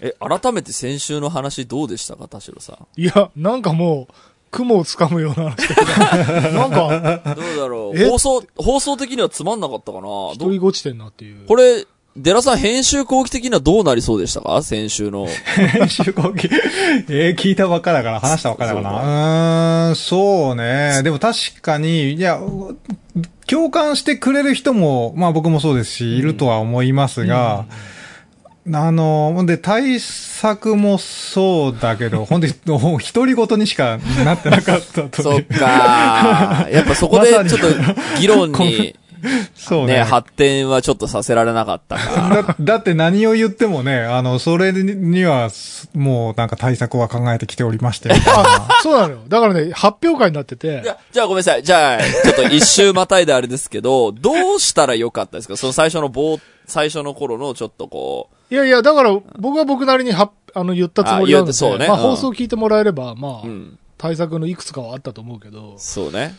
え、改めて先週の話どうでしたか、田代さん？いや、なんかもう、雲をつかむような話だけど なんか、どうだろう。え？放送、放送的にはつまんなかったかな？ど一人ごちてんなっていう。これ、デラさん編集後期的にはどうなりそうでしたか？先週の。編集後期？えー、聞いたばっかだから、話したばっかだからな。うーん、そうね。でも確かに、いや、共感してくれる人も、まあ僕もそうですし、いるとは思いますが、あの、で、対策もそうだけど、本当に、もう独り言にしかなってなかったと。そっかやっぱそこで ちょっと議論に、そうね。ね、発展はちょっとさせられなかったか。だだって何を言ってもね、あの、それには、もうなんか対策は考えてきておりまして。あ、そうなのよ。だからね、発表会になっててじ、ゃ、じゃあごめんなさい。じゃあ、ちょっと一周またいであれですけど、どうしたらよかったですか？その最初の冒、最初の頃のちょっとこいやいや、だから、僕は僕なりには、あの、言ったつもりなんで、あねまあ、うん放送聞いてもらえれば、まあ、う、うん。対策のいくつかはあったと思うけど、そうね。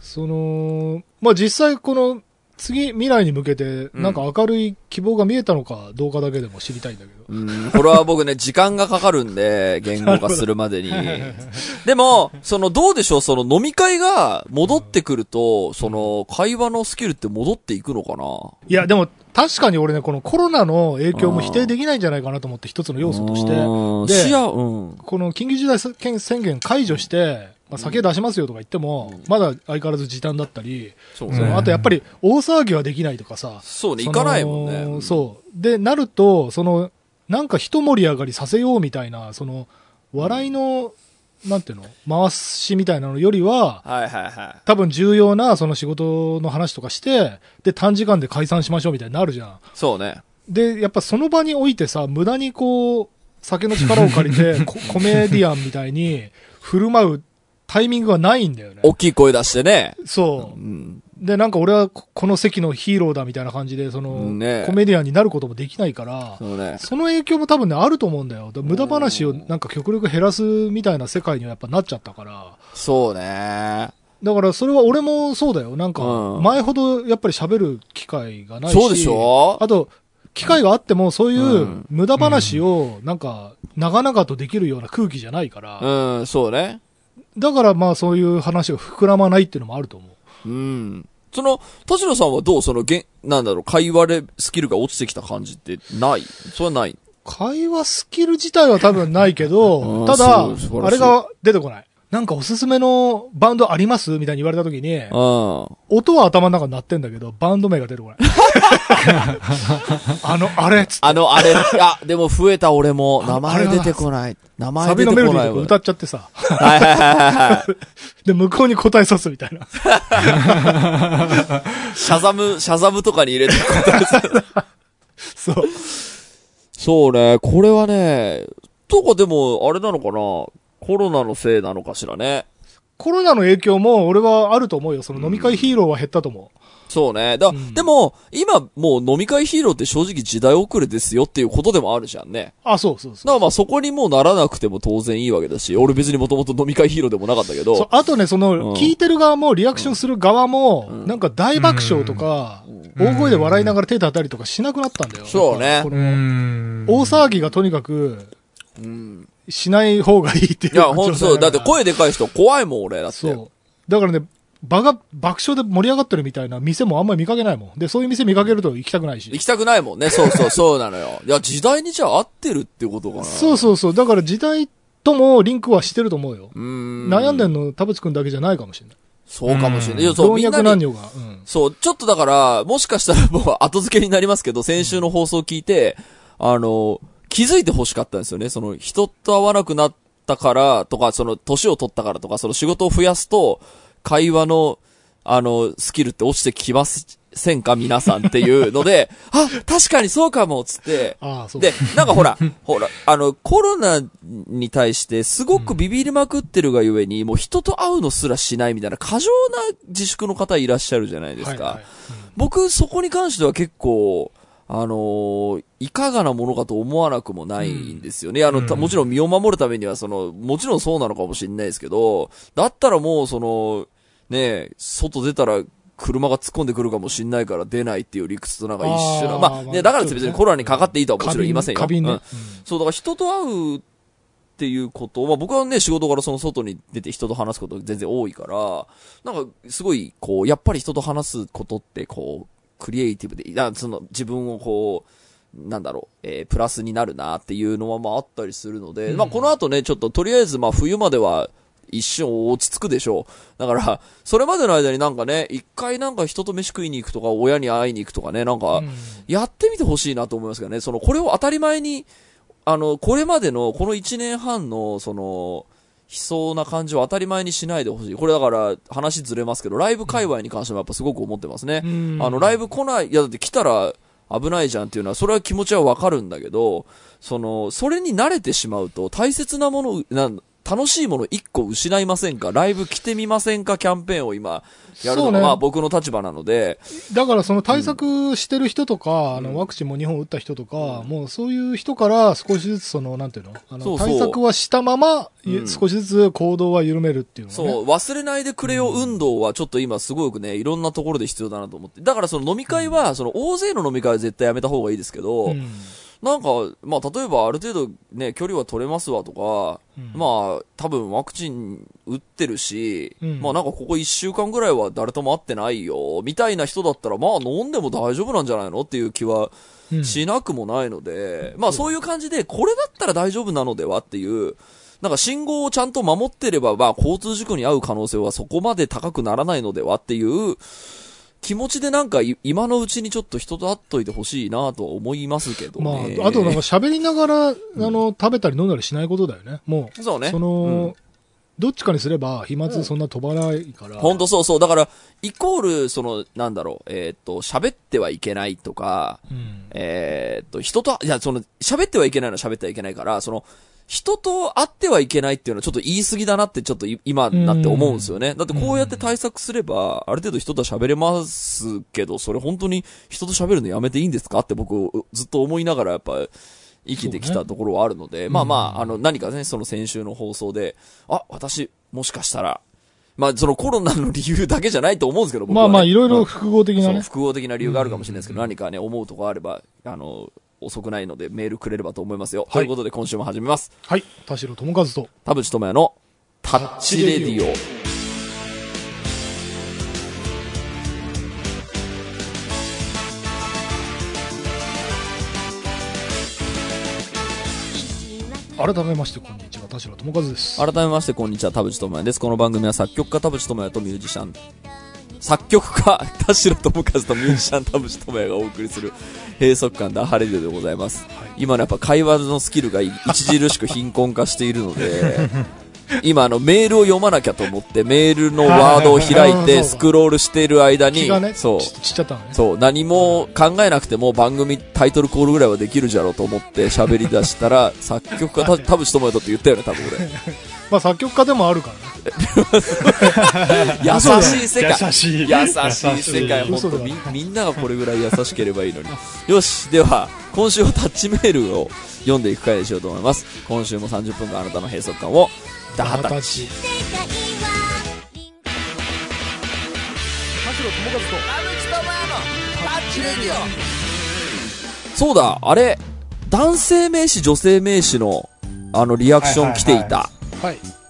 その、まあ、実際この、次、未来に向けて、なんか明るい希望が見えたのかどうかだけでも知りたいんだけど。うん、これは僕ね、時間がかかるんで、言語化するまでに。でも、その、どうでしょう、その飲み会が戻ってくると、その、会話のスキルって戻っていくのかな？いや、でも、確かに俺ね、このコロナの影響も否定できないんじゃないかなと思って、一つの要素として。うんで。この緊急事態宣言解除して、まあ、酒出しますよとか言っても、まだ相変わらず時短だったり、そううんそのあとやっぱり大騒ぎはできないとかさ。そうね、行かないもんね。うんそう。で、なると、その、なんか一盛り上がりさせようみたいな、その、笑いの、なんていうの回しみたいなのよりは、はいはいはい。多分重要なその仕事の話とかして、で、短時間で解散しましょうみたいになるじゃん。そうね。で、やっぱその場においてさ、無駄にこう、酒の力を借りて、ココメディアンみたいに振る舞うタイミングがないんだよね。大きい声出してね。そうう。ん。で、なんか俺はここの席のヒーローだみたいな感じで、その、ねコメディアンになることもできないから、そうね。その影響も多分ね、あると思うんだよ。で無駄話をなんか極力減らすみたいな世界にはやっぱなっちゃったから。そうね。だからそれは俺もそうだよ。なんか、うん前ほどやっぱり喋る機会がないし。そうでしょ？あと、機会があってもそういううん無駄話をなんか長々とできるような空気じゃないから。うん、そうね。だからまあそういう話が膨らまないっていうのもあると思う。うん。その、田代さんはどうその、げん、なんだろう、会話でスキルが落ちてきた感じってない？それはない？会話スキル自体は多分ないけうど、んただあれが出てこない。なんかおすすめのバンドあります？みたいに言われた時に、うん。音は頭の中に鳴ってんだけど、バンド名が出てこない。あの、あれっつって、あの、あれ、あ、でも増えた俺も、名あ前出てこない。名前出サビてこないわ。のメロディーとか歌っちゃってさ、はいはいはいはい。で、向こうに答えさすみたいな。シャザム、シャザムとかに入れて答えさそう。そうね、これはね、とかでも、あれなのかなコロナのせいなのかしらね。コロナの影響も俺はあると思うよ。その飲み会ヒーローは減ったと思う。そうね。だ、んでも、今、もう飲み会ヒーローって正直時代遅れですよっていうことでもあるじゃんね。あ、そうそうだそう。からまあそこにもうならなくても当然いいわけだし、俺別にもともと飲み会ヒーローでもなかったけど、そうあとね、その、うん聞いてる側も、リアクションする側も、んなんか大爆笑とか、大声で笑いながら手叩いたりとかしなくなったんだよ。そうね。大騒ぎがとにかく、うん。しない方がいいっていう。いや、ほんとそう。だってこ声でかい人怖いもん、俺。だって。そう。だからね、場が爆笑で盛り上がってるみたいな店もあんまり見かけないもん。で、そういう店見かけると行きたくないし行。きたくないもんね。そうそう、そうなのよ。いや、時代にじゃあ合ってるってことかな。そうそうそう。だから時代ともリンクはしてると思うよ。う。ん。悩んでんの田淵くんだけじゃないかもしれない。そうかもしれない。いや、そう、老みんなが。うん。そう、ちょっとだから、もしかしたらもう 後付けになりますけど、先週の放送を聞いて、あの、気づいて欲しかったんですよね。その、人と会わなくなったからとか、その、年を取ったからとか、その仕事を増やすと、会話の、あの、スキルって落ちてきませんか？皆さんっていうので、あ、確かにそうかもつって、で、なんかほら、ほら、あの、コロナに対してすごくビビりまくってるがゆえに、もう人と会うのすらしないみたいな過剰な自粛の方いらっしゃるじゃないですか。はいはい。僕、そこに関しては結構、あのーいかがなものかと思わなくもないんですよね。あの、たもちろん身を守るためには、その、もちろんそうなのかもしれないですけど、だったらもう、その、ねえ、外出たら車が突っ込んでくるかもしんないから出ないっていう理屈となんか一緒な。まあ、ね、まあだから別にコロナにかかっていいとはもちろん言いませんよ。ねうん。そう、だから人と会うっていうことは、僕はね、仕事からその外に出て人と話すこと全然多いから、なんか、すごい、こう、やっぱり人と話すことって、こう、クリエイティブで、いや、その、自分をこう、なんだろう、えープラスになるなっていうのは、まあ、あったりするので、うん。まあ、この後ね、ちょっと、とりあえず、まあ、冬までは、一瞬落ち着くでしょう。だから、それまでの間になんかね、一回なんか人と飯食いに行くとか、親に会いに行くとかね、なんか、うん。やってみてほしいなと思いますけどね、その、これを当たり前に、あの、これまでの、この1年半の、その、悲壮な感じを当たり前にしないでほしい。これだから、話ずれますけど、ライブ界隈に関してもやっぱすごく思ってますね。うんあの、ライブ来ない、いやだって来たら危ないじゃんっていうのは、それは気持ちはわかるんだけど、その、それに慣れてしまうと、大切なもの、なん楽しいもの一個失いませんか？ライブ来てみませんか？キャンペーンを今、やるのが、まあ僕の立場なので、だからその対策してる人とか、あのワクチンも2本打った人とか、もうそういう人から少しずつその、なんていうの？あのそうそう。対策はしたまま、ゆうん。少しずつ行動は緩めるっていうのね。そう、忘れないでくれよ運動はちょっと今すごくね、いろんなところで必要だなと思って。だからその飲み会は、その大勢の飲み会は絶対やめた方がいいですけど、うんなんか、まあ例えばある程度ね、距離は取れますわとか、うん。まあ多分ワクチン打ってるし、うん。まあなんかここ1週間ぐらいは誰とも会ってないよ、みたいな人だったらまあ飲んでも大丈夫なんじゃないのっていう気はうん。しなくもないので、まあそういう感じで、これだったら大丈夫なのではっていう、なんか信号をちゃんと守ってれば、まあ交通事故に遭う可能性はそこまで高くならないのではっていう気持ちでなんかい今のうちにちょっと人と会っといてほしいなとは思いますけどまね。あ、あとなんか喋りながら、あの、食べたり飲んだりしないことだよね。もう、そうね。その、うんどっちかにすれば飛沫そんな飛ばないから。ほんとそうそう。だから、イコール、その、なんだろう、えーっと、喋ってはいけないとか、うん。えーっと、人と、いや、その、喋ってはいけないのは喋ってはいけないから、その、人と会ってはいけないっていうのはちょっと言い過ぎだなってちょっとい今になって思うんですよね。だってこうやって対策すれば、ある程度人とは喋れますけど、それ本当に人と喋るのやめていいんですかって僕ずっと思いながらやっぱ生きてきたところはあるので、まあまあ、あの何かね、その先週の放送で、あ、私、もしかしたら、まあそのコロナの理由だけじゃないと思うんですけど、僕はねまあまあ、いろいろうん複合的なね。複合的な理由があるかもしれないですけど、何かね、思うとこあれば、あの、遅くないのでメールくれればと思いますよ。いということで今週も始めます。はい。田代智和と。田淵智也のタッチレディオ。改めまして、こんにちは。田代智和です。改めましてこんにちは、田淵智也です。この番組は作曲家田淵智也とミュージシャン、作曲家田代智和とミュージシャン田淵智也がお送りする閉塞感ダハレディオでございます。今のやっぱ会話のスキルが著しく貧困化しているので、今あのメールを読まなきゃと思ってメールのワードを開いてスクロールしている間にそうち、ちっちゃったのね。そう、何も考えなくても番組タイトルコールぐらいはできるじゃろうと思って喋り出したら、作曲家た田淵智也とって言ったよね、多分俺。まあ、作曲家でもあるからね。優しい世界。優しい。優しい世界、本当みみんながこれぐらい優しければいいのに。よし、では、今週はタッチメールを読んでいく回にしようと思います。今週も30分間あなたの閉塞感を、ダハタッチ。田代智和と。そうだ、あれ、男性名詞、女性名詞の、あの、リアクション来ていた。はい。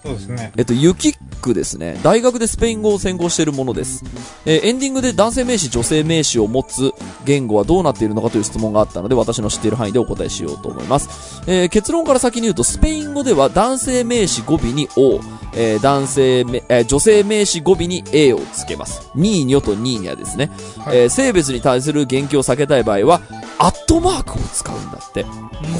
そうですね。えっと、ユキックですね。大学でスペイン語を専攻しているものです。えーエンディングで男性名詞、女性名詞を持つ言語はどうなっているのかという質問があったので、私の知っている範囲でお答えしようと思います。えー結論から先に言うと、スペイン語では男性名詞語尾に O、えー男性め、えー女性名詞語尾に A をつけます。ニーニョとニーニャですね。はいえー性別に対する言及を避けたい場合は、アットマークを使うんだって。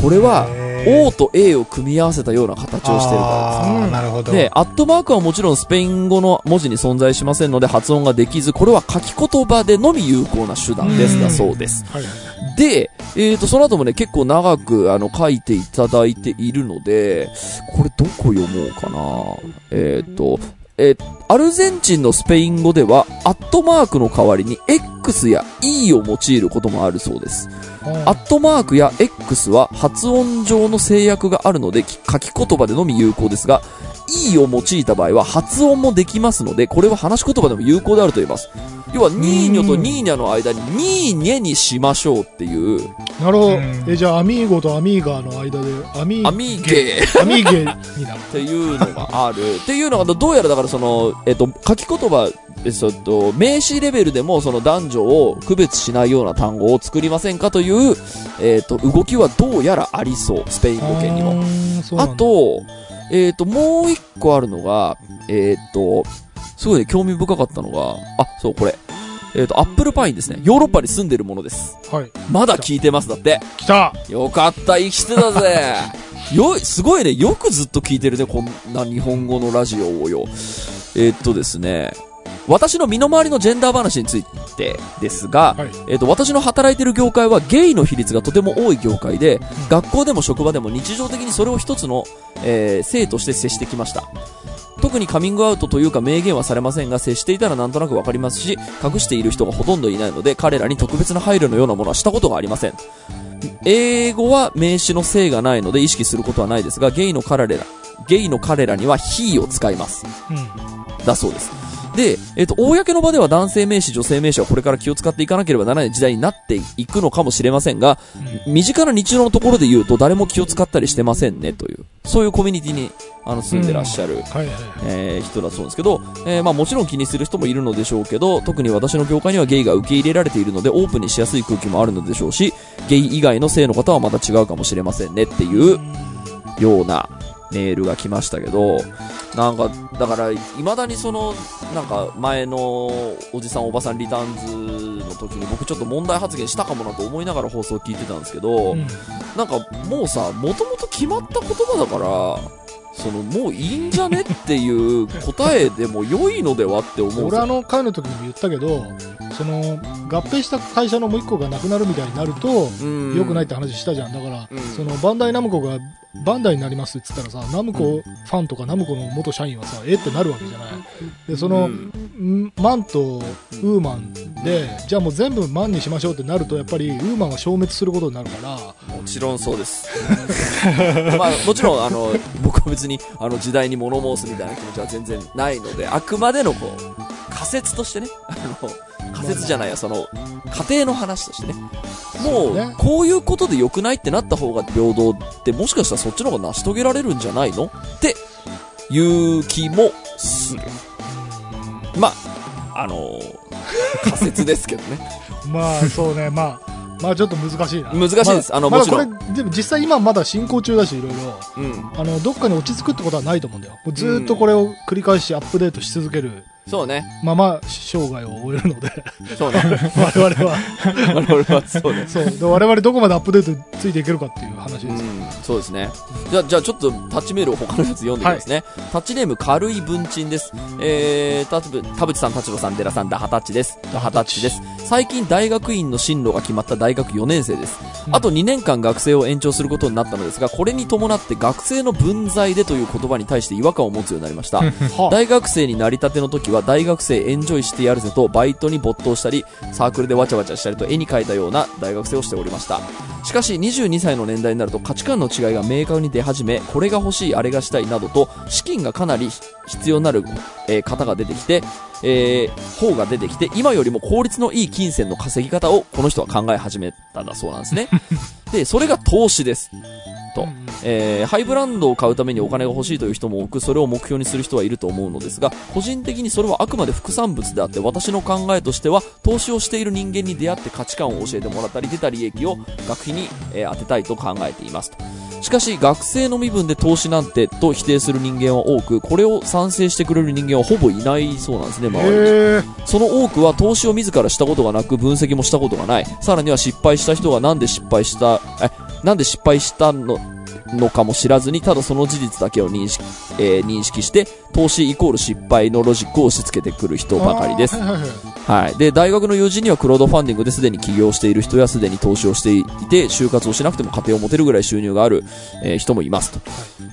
これは、O と A を組み合わせたような形をしているからです。なるほど。で、アットマークはもちろんスペイン語の文字に存在しませんので発音ができず、これは書き言葉でのみ有効な手段ですうんだそうです。で、えーと、その後もね、結構長く、あの、書いていただいているので、これどこ読もうかなえーと、えーアルゼンチンのスペイン語では、アットマークの代わりに X や E を用いることもあるそうです。あアットマークや X は発音上の制約があるのでき書き言葉でのみ有効ですが、E を用いた場合は発音もできますので、これは話し言葉でも有効であると言います。要は、ニーニョとニーニャの間にニーニェにしましょうっていう、なるほどうん。え、じゃあ、アミーゴとアミーガーの間で、アミアミーゲーアミーゲになる。っていうのがある。っていうのが、どうやらだからその、えっと、書き言葉、えっと、名詞レベルでもその男女を区別しないような単語を作りませんかという、えっと、動きはどうやらありそう。スペイン語圏にも。あと、えっ、と、もう一個あるのが、えっ、と、すごいね、興味深かったのが、あ、そう、これ。えっ、と、アップルパインですね。ヨーロッパに住んでるものです。はい。まだ聞いてます、だって。来たよかった、生きてたぜ。よ、すごいね、よくずっと聞いてるね、こんな日本語のラジオをよ。えっ、とですね、私の身の回りのジェンダー話についてですが、はい。えっ、と、私の働いてる業界はゲイの比率がとても多い業界で、学校でも職場でも日常的にそれを一つの、えー性として接してきました。特にカミングアウトというか明言はされませんが、接していたらなんとなくわかりますし、隠している人がほとんどいないので、彼らに特別な配慮のようなものはしたことがありません。英語は名詞の性がないので意識することはないですが、ゲイの彼ら、ゲイの彼らには he を使います。うん。だそうです。で、えっ、と、公の場では男性名詞、女性名詞はこれから気を使っていかなければならない時代になっていくのかもしれませんが、身近な日常のところで言うと誰も気を使ったりしてませんねという、そういうコミュニティにあの住んでらっしゃる、はいはいはい。えー人だそうですけど、えーまあもちろん気にする人もいるのでしょうけど、特に私の業界にはゲイが受け入れられているのでオープンにしやすい空気もあるのでしょうし、ゲイ以外の性の方はまた違うかもしれませんねっていうようなメールが来ましたけど、なんか、だから、未だにその、なんか、前のおじさんおばさんリターンズの時に僕ちょっと問題発言したかもなと思いながら放送を聞いてたんですけど、うんなんかもうさ、もともと決まった言葉だから、そのもういいんじゃねっていう 答えでも良いのではって思う。俺あの会の時にも言ったけど、その合併した会社のもう一個がなくなるみたいになると、うん良くないって話したじゃん。だから、うんそのバンダイナムコがバンダイになりますって言ったらさ、ナムコファンとかナムコの元社員はさ、えってなるわけじゃない。で、その、うんんマンとウーマンで、じゃあもう全部マンにしましょうってなると、やっぱりウーマンが消滅することになるから、もちろんそうです。まあ、もちろん、あの、僕は別に、あの、時代に物申すみたいな気持ちは全然ないので、あくまでの、こう、仮説としてね、あの、仮説じゃないや、その、家庭の話としてね、もそうこういうことで良くないってなった方が平等って、もしかしたらそっちの方が成し遂げられるんじゃないの？っていう気もする。まあ、あの、仮説ですけどね。まあそうね、まあ、まあちょっと難しいな。難しいですあのまだもちろんまだこれ、でも実際今まだ進行中だし、いろいろ。うん。あの、どっかに落ち着くってことはないと思うんだよ。ずーっとこれを繰り返しアップデートし続けるそうね。まま生涯を終えるので、そうね。我々は。我々はそうね。そう。で我々どこまでアップデートついていけるかっていう話ですよ。うん、そうですね。じゃあ、じゃあちょっとタッチメールを他のやつ読んでみますね。タッチネーム軽い文鎮です。えー、たぶ、田淵さん、立場さん、寺さん、ダハタッチです。ダハタッチです。最近大学院の進路が決まった大学4年生です。うんあと2年間学生を延長することになったのですが、これに伴って学生の分際でという言葉に対して違和感を持つようになりました。はあ大学生になりたての時は大学生エンジョイしてやるぜとバイトに没頭したりサークルでわちゃわちゃしたりと絵に描いたような大学生をしておりましたしかし22歳の年代になると価値観の違いが明確に出始めこれが欲しいあれがしたいなどと資金がかなり必要になる、えー方が出てきてえー方が出てきて今よりも効率のいい金銭の稼ぎ方をこの人は考え始めたんだそうなんですね。でそれが投資です。と、うん。えーハイブランドを買うためにお金が欲しいという人も多くそれを目標にする人はいると思うのですが個人的にそれはあくまで副産物であって私の考えとしては投資をしている人間に出会って価値観を教えてもらったり出た利益を学費に、えー当てたいと考えていますとしかし学生の身分で投資なんてと否定する人間は多くこれを賛成してくれる人間はほぼいないそうなんですね周りに。その多くは投資を自らしたことがなく分析もしたことがない。さらには失敗した人がなんで失敗した、え、なんで失敗したの、のかも知らずに、ただその事実だけを認識、えー認識して、投資イコール失敗のロジックを押し付けてくる人ばかりですはい。で、大学の友人にはクラウドファンディングですでに起業している人やすでに投資をしていて、就活をしなくても家庭を持てるぐらい収入がある、えー人もいますと。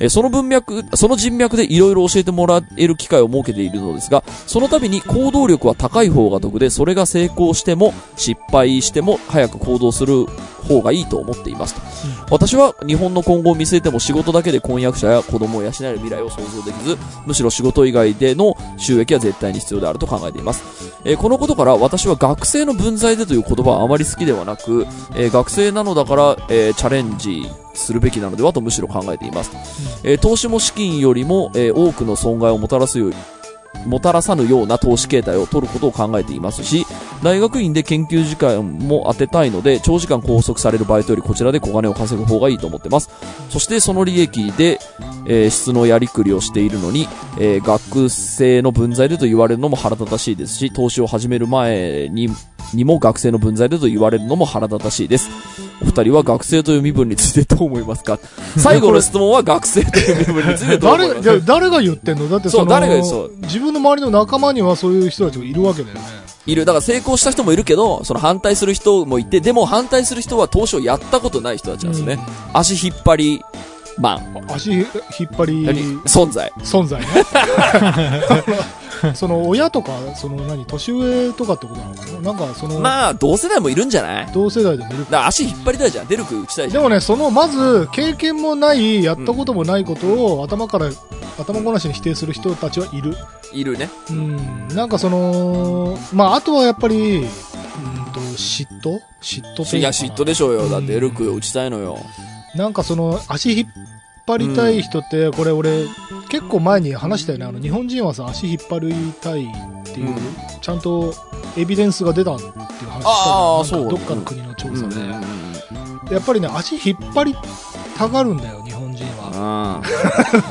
えーその文脈、その人脈でいろいろ教えてもらえる機会を設けているのですが、その度に行動力は高い方が得で、それが成功しても失敗しても早く行動する方がいいと思っていますと。私は日本の今後を見据えても仕事だけで婚約者や子供を養える未来を想像できず、むしろ仕事以外での収益は絶対に必要であると考えています。えーこのことから私は学生の分際でという言葉はあまり好きではなく、えー学生なのだから、えーチャレンジするべきなのではとむしろ考えています。えー投資も資金よりも、えー多くの損害をもたらすよりもたらさぬような投資形態を取ることを考えていますし、大学院で研究時間も当てたいので、長時間拘束されるバイトよりこちらで小金を稼ぐ方がいいと思ってます。そしてその利益で、えー質のやりくりをしているのに、えー学生の分際でと言われるのも腹立たしいですし、投資を始める前に、にも学生の分際でと言われるのも腹立たしいです。お二人は学生という身分についてどう思いますか？最後の質問は学生という身分についてどう思いますか？誰誰が言ってんの？だってそう誰がそう自分の周りの仲間にはそういう人たちがいるわけだよね。いる。だから成功した人もいるけど、その反対する人もいて、でも反対する人は投資をやったことない人たちなんですね。足引っ張りマン。足引っ張り存在。存在ね。その親とか、その何、年上とかってことなのかな？なんかその、まあ、同世代もいるんじゃない？同世代でもいるら足引っ張りたいじゃん。出るく打ちたいじゃん。でもね、その、まず、経験もない、やったこともないことを、頭から、頭ごなしに否定する人たちはいる。いるね。うん、なんかその、まあ、あとはやっぱり、うんと、嫉妬？嫉妬というかいや、嫉妬でしょうよ。だって、エルク打ちたいのよ。なんかその、足引っ張りたい人って、これ俺、結構前に話したよね。あの、日本人はさ、足引っ張りたいっていう、うんちゃんとエビデンスが出たっていう話したじゃんあーそうなんかどっかの国の調査で。うんやっぱりね、足引っ張りたがるんだよ、日本人は。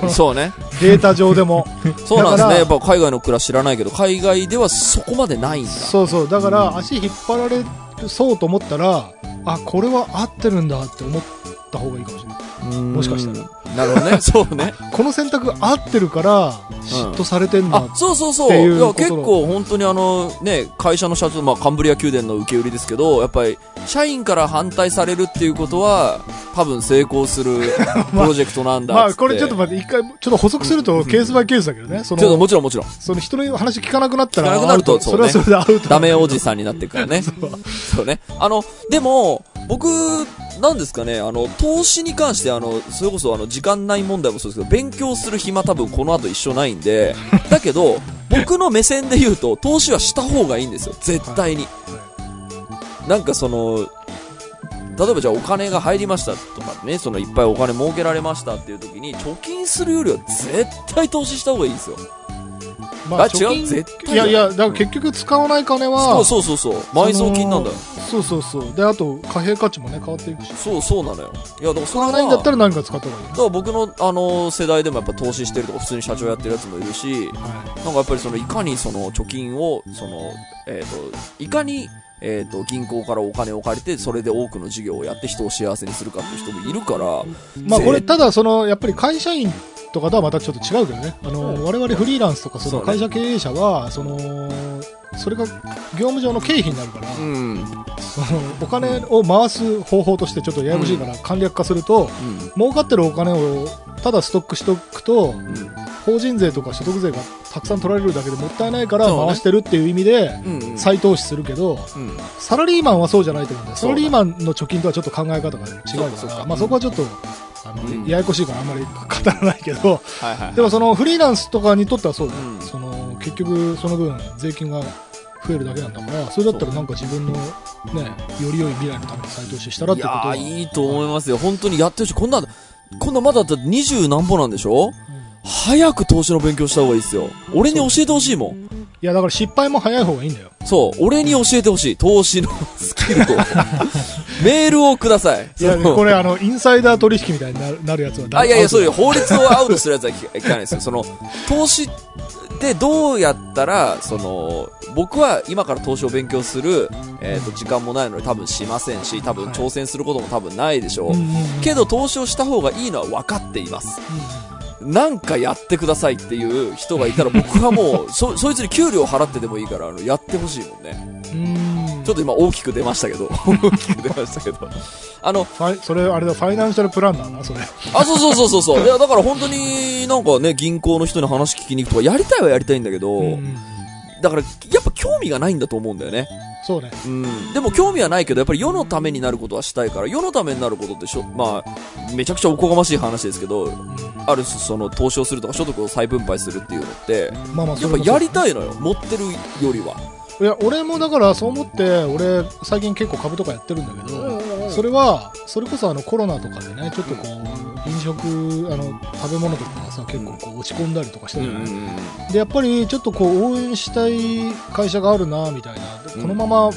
うん そうね。データ上でも。そうなんですね。やっぱ海外の暮らし知らないけど、海外ではそこまでないんだ。そうそう。だから、足引っ張られそうと思ったら、あ、これは合ってるんだって思った方がいいかもしれない。もしかしたら。なるほどね。そうね。この選択合ってるから、嫉妬されてんだ。あ、そうそうそう。いや、結構本当にあの、ね、会社の社長、まあ、カンブリア宮殿の受け売りですけど、やっぱり、社員から反対されるっていうことは、多分成功する プロジェクトなんだっまあ、つって。これちょっと待って、一回、ちょっと補足すると、ケースバイケースだけどね。そちょっとの、もちろんもちろん。その人の話聞かなくなったら、聞かなくなるとそれはそれでアウト。ダメおじさんになっていくからね。そうね。あの、でも、僕、なんですかね、あの、投資に関して、あの、それこそ、あの、時間内問題もそうですけど、勉強する暇多分この後一緒ないんで、だけど、僕の目線で言うと、投資はした方がいいんですよ。絶対に。なんかその、例えばじゃあお金が入りましたとかね、そのいっぱいお金儲けられましたっていう時に、貯金するよりは絶対投資した方がいいですよ。まあ、あ違う貯金絶対いやいや、だから結局使わない金は、そうそうそうそう。埋蔵金なんだよ。そうそうそう。で、あと、貨幣価値もね、変わっていくし。そうそうなのよ。いや、だからそれは使わないんだったら何か使った方がいいだから僕の、あの世代でもやっぱ投資してるとか普通に社長やってるやつもいるし、よ。はなんかやっぱりそのいかにその貯金を、その、えっ、と、いかに、えっ、と、銀行からお金を借りて、それで多くの事業をやって人を幸せにするかっていう人もいるから、い。まあ、これ、ぜただ、その、やっぱり会社員とかとはまたちょっと違うけどね。あの、我々フリーランスとか、その会社経営者は、その、それが業務上の経費になるから、うん、お金を回す方法としてちょっとややこしいから簡略化すると、儲かってるお金をただストックしとくと、うん、法人税とか所得税がたくさん取られるだけでもったいないから回してるっていう意味でうん、うん、再投資するけど、うん、サラリーマンはそうじゃないと思うんだよ。サラリーマンの貯金とはちょっと考え方が違うから、そうかそうか。まあそこはちょっと、あの、うん。ややこしいからあんまり語らないけど、はいはい。でもそのフリーランスとかにとってはそうだよ。うん。その、結局その分税金が増えるだけなんだから、それだったらなんか自分のね、より良い未来のために再投資したらっいてことは。いいと思いますよ。本当にやってほしい。こんな、こんなまだだって二十何歩なんでしょ？早く投資の勉強した方がいいですよ。俺に教えてほしいもん。いや、だから失敗も早い方がいいんだよ。そう、俺に教えてほしい。投資のスキルを。メールをください。いや、これあの、インサイダー取引みたいになるなるやつはあ、いやいや、そういうう。法律をアウトするやつはいかないですよ。その、投資ってどうやったら、その、僕は今から投資を勉強する、えっ、と、時間もないので多分しませんし、多分はい挑戦することも多分ないでしょう。けど投資をした方がいいのは分かっています。なんかやってくださいっていう人がいたら僕はもう、そ、そいつに給料払ってでもいいから、あの、やってほしいもんね。ちょっと今大きく出ましたけど、大きく出ましたけど。あの、ファイそれ、あれだ、ファイナンシャルプランナーな、それ。あ、そうそうそうそうそう。いや、だから本当になんかね、銀行の人に話聞きに行くとか、やりたいはやりたいんだけど、うん。だから、やっぱ興味がないんだと思うんだよね。そうね。うん。でも興味はないけど、やっぱり世のためになることはしたいから、世のためになることってしょ、まあ、めちゃくちゃおこがましい話ですけど、ある種その投資をするとか所得を再分配するっていうのって、まあまあ、やっぱやりたいのよ。持ってるよりは。いや、俺もだからそう思って、俺、最近結構株とかやってるんだけど、それは、それこそあのコロナとかでね、ちょっとこう、飲食、あの、食べ物とかがさ、結構こう落ち込んだりとかしたじゃない、で、やっぱりちょっとこう、応援したい会社があるな、みたいな。でこのまま、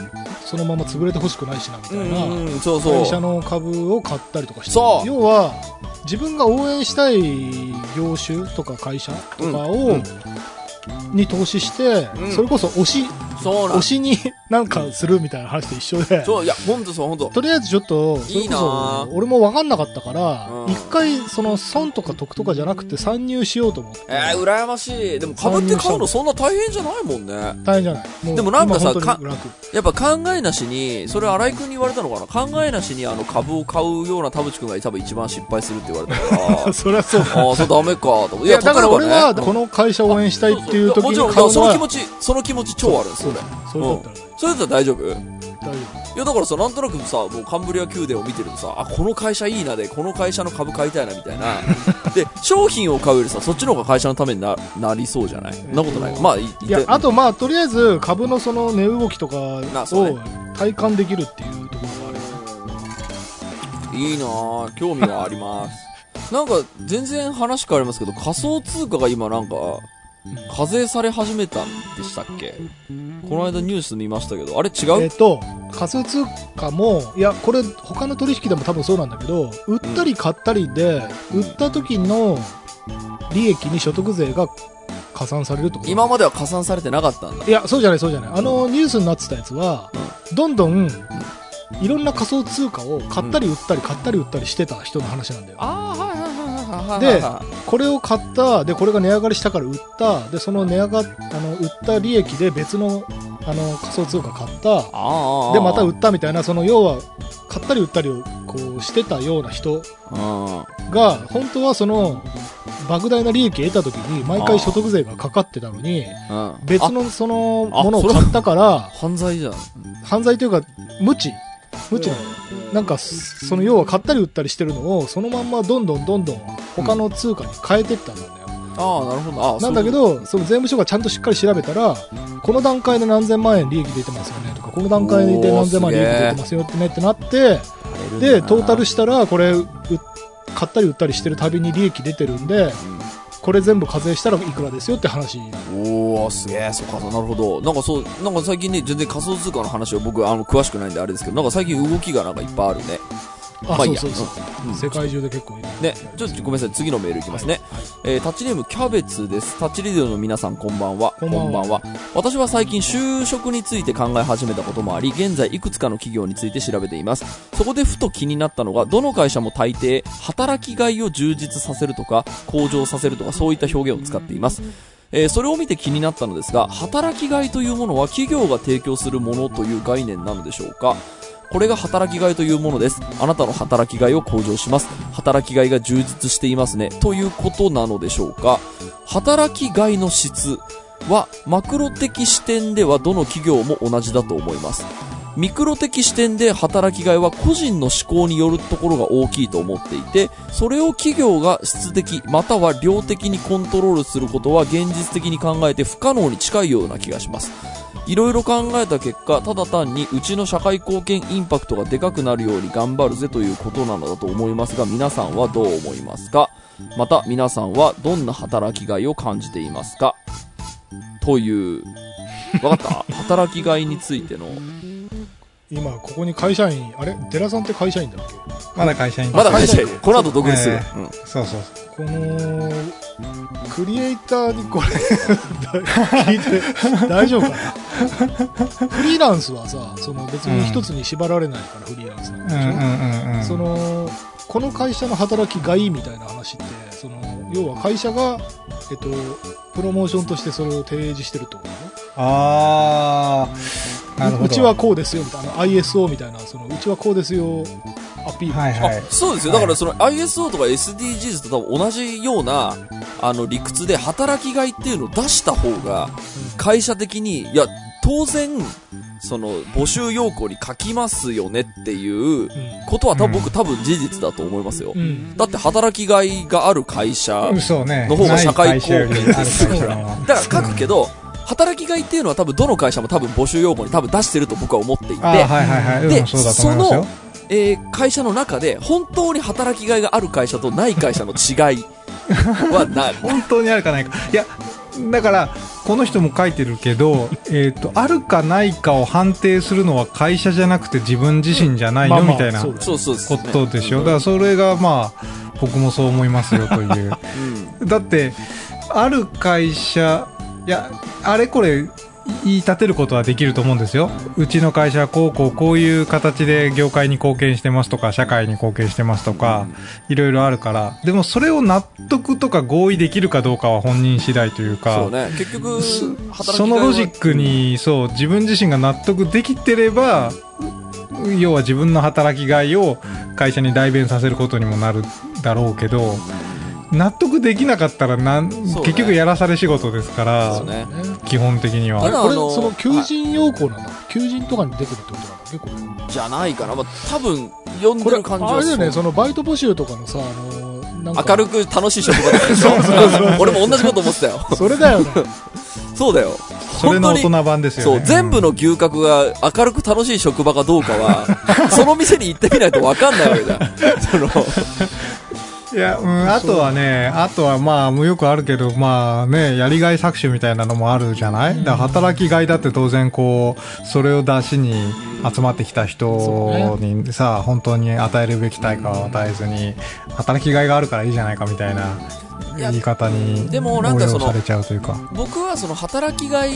そのまま潰れてほしくないしな、みたいな。会社の株を買ったりとかして要は自分が応援したい業種とか会社とかを、に投資して、うん。それこそ推しそうなん推しになんかするみたいな話と一緒で。そう、いや、ほんとそう、ほんと。とりあえずちょっとそれこいいなそぁ俺も分かんなかったからうん。一、回その損とか得とかじゃなくて参入しようと思って、えー、羨ましい。でも株って買うのそんな大変じゃないもんね。大変じゃない。もうでもなんかさ今本当に楽。やっぱ考えなしに、それ新井君に言われたのかな？考えなしにあの株を買うような田淵君が多分一番失敗するって言われたから。それはそうだ。ああ、それダメかと。いやだから俺はこの会社を応援したいっていう時もちろん、に買うのはその気持ち、その気持ち超あるんですよそれだったらそれだったら大丈夫？い大丈や、だからさ、なんとなくさ、もうカンブリア宮殿を見てるとさ、あ、この会社いいなで、この会社の株買いたいなみたいな。で、商品を買うよりさ、そっちの方が会社のためにななりそうじゃない？そんなことない？まあ、い夫いやあとまあとりあえず株のその値動きとかを体感できるっていうところがあるいいなぁ、興味があります。なんか、全然話変わりますけど、仮想通貨が今なんか、課税され始めたんでしたっけ？この間ニュース見ましたけど、あれ違う？えっと仮想通貨もいやこれ他の取引でも多分そうなんだけど売ったり買ったりで売った時の利益に所得税が加算されるってこと。今までは加算されてなかったんだ。いやそうじゃないそうじゃない。あのニュースになってたやつはどんどんいろんな仮想通貨を買ったり売ったり買ったり売ったりしてた人の話なんだよ。ああ、でこれを買ったでこれが値上がりしたから売ったでその値上があの売った利益で別のあの仮想通貨買った。でまた売ったみたいなその要は買ったり売ったりをこうしてたような人うん。が本当はその莫大な利益を得た時に毎回所得税がかかってたのにうん。別のそのあものを買ったから犯罪じゃん。犯罪というか無知無知な。のなんかその要は買ったり売ったりしてるのをそのまんまどんどんどんどん他の通貨に変えてったんだよ、ああ、なるほど。ああ、なんだけど、その税務署がちゃんとしっかり調べたら、この段階で何千万円利益出てますよねとか、この段階で何千万利益出てますよってねってなって、で、トータルしたら、これ、う買ったり売ったりしてるたびに利益出てるんで、これ全部課税したらいくらですよって話。おおすげえ、そっか、なるほど。なんかそう、なんか最近ね、全然仮想通貨の話を僕、あの、詳しくないんであれですけど、なんか最近動きがなんかいっぱいあるね。あ、まあいいやそうそうそう。うん世界中で結構いる。ね、ちょっとごめんなさい、次のメールいきますね。えー、タッチネームキャベツです。タッチレディオの皆さんこんばんは。こんばんは私は最近就職について考え始めたこともあり、現在いくつかの企業について調べています。そこでふと気になったのが、どの会社も大抵、働きがいを充実させるとか、向上させるとか、そういった表現を使っています。えーそれを見て気になったのですが、働きがいというものは企業が提供するものという概念なのでしょうか？これが働きがいというものです。あなたの働きがいを向上します。働きがいが充実していますね。ということなのでしょうか働きがいの質は、マクロ的視点ではどの企業も同じだと思います。ミクロ的視点で働きがいは個人の思考によるところが大きいと思っていて、それを企業が質的または量的にコントロールすることは現実的に考えて不可能に近いような気がします。いろいろ考えた結果、ただ単にうちの社会貢献インパクトがでかくなるように頑張るぜということなのだと思いますが、皆さんはどう思いますか？また皆さんはどんな働きがいを感じていますか？という、わかった？働きがいについての、今、ここに会社員、あれ？寺さんって会社員だっけ？まだ会社員。まだ会社員。この後独立する。えうん。そうそう。この、クリエイターにこれ、聞いて大丈夫かな？フリーランスはさ、その別に一つに縛られないから、フリーランスなんでしょ、うんうんうんうん。その、この会社の働きがいいみたいな話ってその要は会社が、えっと、プロモーションとしてそれを提示してるってことねああ、なるほど。うちはこうですよみたいな ISO みたいなそのうちはこうですよアピール、はいはい。そうですよ。だからその ISO とか SDGs と多分同じような、あの理屈で働きがいっていうのを出した方が、会社的に、いや、当然、その募集要項に書きますよねっていうことは多分僕多分事実だと思いますよう。んだって働きがいがある会社。の方が社会貢献ない会社よりある会社の方がだから書くけど、働きがいっていうのは多分どの会社も多分募集要項に多分出してると僕は思っていて、はいはいはい。でうん、そうだと思いますよ。えー会社の中で本当に働きがいがある会社とない会社の違いはない。本当にあるかないか。いや、だから、この人も書いてるけど、えっ、と、あるかないかを判定するのは会社じゃなくて自分自身じゃないの、みたいなこ。とでしょ。だからそれがまあ、僕もそう思いますよという。うん。だって、ある会社、いや、あれこれ、言い立てることはできると思うんですよ。うちの会社はこうこうこういう形で業界に貢献してますとか、社会に貢献してますとか、いろいろあるから。でもそれを納得とか合意できるかどうかは本人次第というか。そうね。結局、そのロジックに、そう、自分自身が納得できてれば、要は自分の働きがいを会社に代弁させることにもなるだろうけど、納得できなかったらなん、ね結局やらされ仕事ですから、ね。基本的にたは。これだあのその求人要項なんだ、求人とかに出てるってことなんだ結構じゃないかな。まあ、多分、読んこれでる感じはあれだよねそのバイト募集とかのさあの明るく楽しい職場だよ俺も同じこと思ってたよ。それだよね そうだよ。それの大本当に人版ですよね。そう、全部の牛角が明るく楽しい職場かどうかは、その店に行ってみないと分かんないわけだよ。その、いや、うん、あとはね、あとはまあ、よくあるけど、まあね、やりがい搾取みたいなのもあるじゃない？だから働きがいだって当然こう、それを出しに集まってきた人にさ、本当に与えるべき対価を与えずに、働きがいがあるからいいじゃないかみたいな言い方にでもなんかその応用されちゃうというか。僕はその働きがい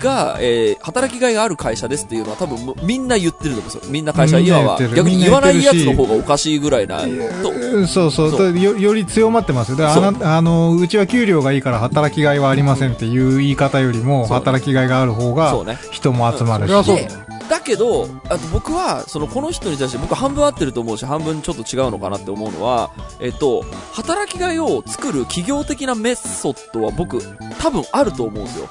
が、えー働きがいがある会社ですっていうのは多分みんな言ってると思うんですよ。みんな会社、今は逆に言わないやつの方がおかしいぐらいな、と、うんそうそう。そう。だよより強まってます。よあなあのうちは給料がいいから働きがいはありませんっていう言い方よりも働きがいがある方が。人も集まるし、そう。でだけど、あと僕は、その、この人に対して僕半分合ってると思うし、半分ちょっと違うのかなって思うのは、えっと、働きがいを作る企業的なメソッドは僕、多分あると思うんですよ。